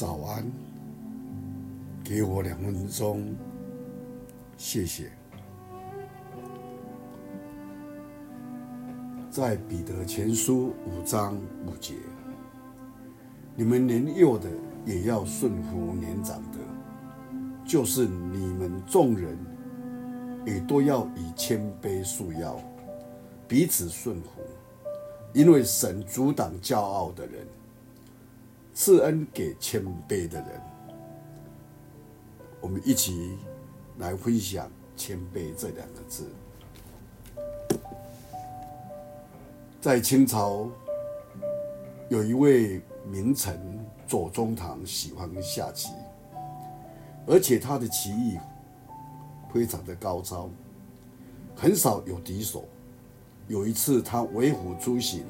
早安，给我两分钟，谢谢。在彼得前书五章五节，你们年幼的也要顺服年长的，就是你们众人也都要以谦卑束腰，彼此顺服，因为神阻挡骄傲的人，赐恩给谦卑的人。我们一起来分享“谦卑”这两个字。在清朝，有一位名臣左宗棠喜欢下棋，而且他的棋艺非常的高超，很少有敌手。有一次，他为府出行，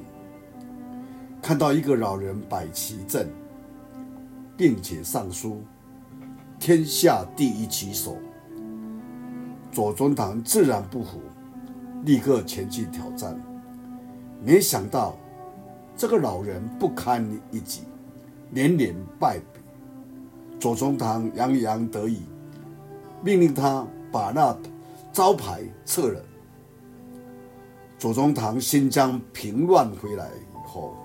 看到一个老人摆棋阵，并且上书“天下第一棋手”，左宗棠自然不服，立刻前去挑战。没想到，这个老人不堪一击，连连败北。左宗棠洋洋得意，命令他把那招牌撤了。左宗棠新疆平乱回来以后，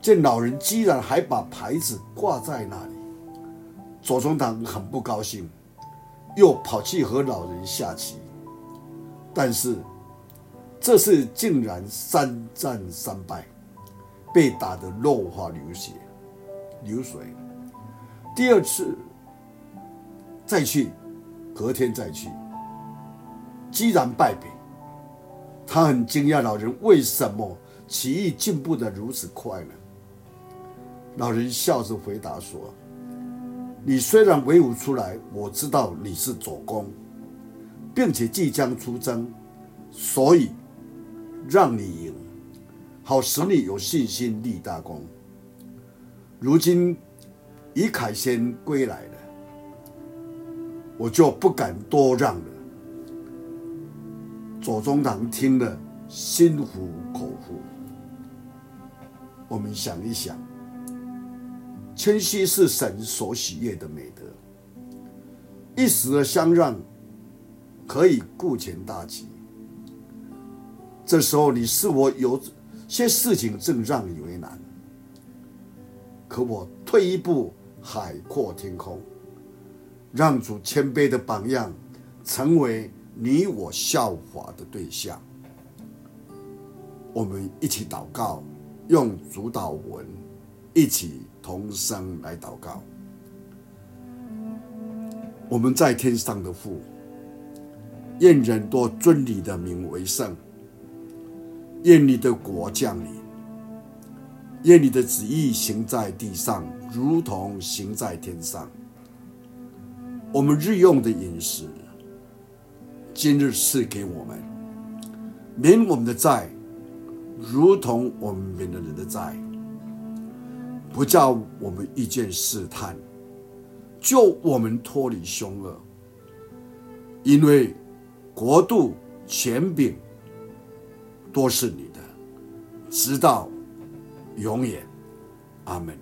见老人居然还把牌子挂在那里，左宗棠很不高兴，又跑去和老人下棋，但是。这次竟然三战三败，被打得落花流血流水。第二次再去，隔天再去，居然败北。他很惊讶，老人为什么棋艺进步得如此快呢？老人笑着回答说：“你虽然威武出来，我知道你是左公，并且即将出征，所以。”让你赢，好使你有信心立大功。如今以凯先归来了，我就不敢多让了。左宗棠听了，心服口服。我们想一想，谦虚是神所喜悦的美德，一时的相让可以顾全大局。这时候，你是我有些事情正让你为难，可我退一步，海阔天空，让主谦卑的榜样，成为你我效法的对象。我们一起祷告，用主祷文一起同声来祷告。我们在天上的父，愿人多尊你的名为圣。愿你的国降临，愿你的旨意行在地上，如同行在天上。我们日用的饮食，今日赐给我们，免我们的债，如同我们免了人的债，不叫我们遇见试探，就我们脱离凶恶。因为国度、权柄。都是你的，直到永远，阿门。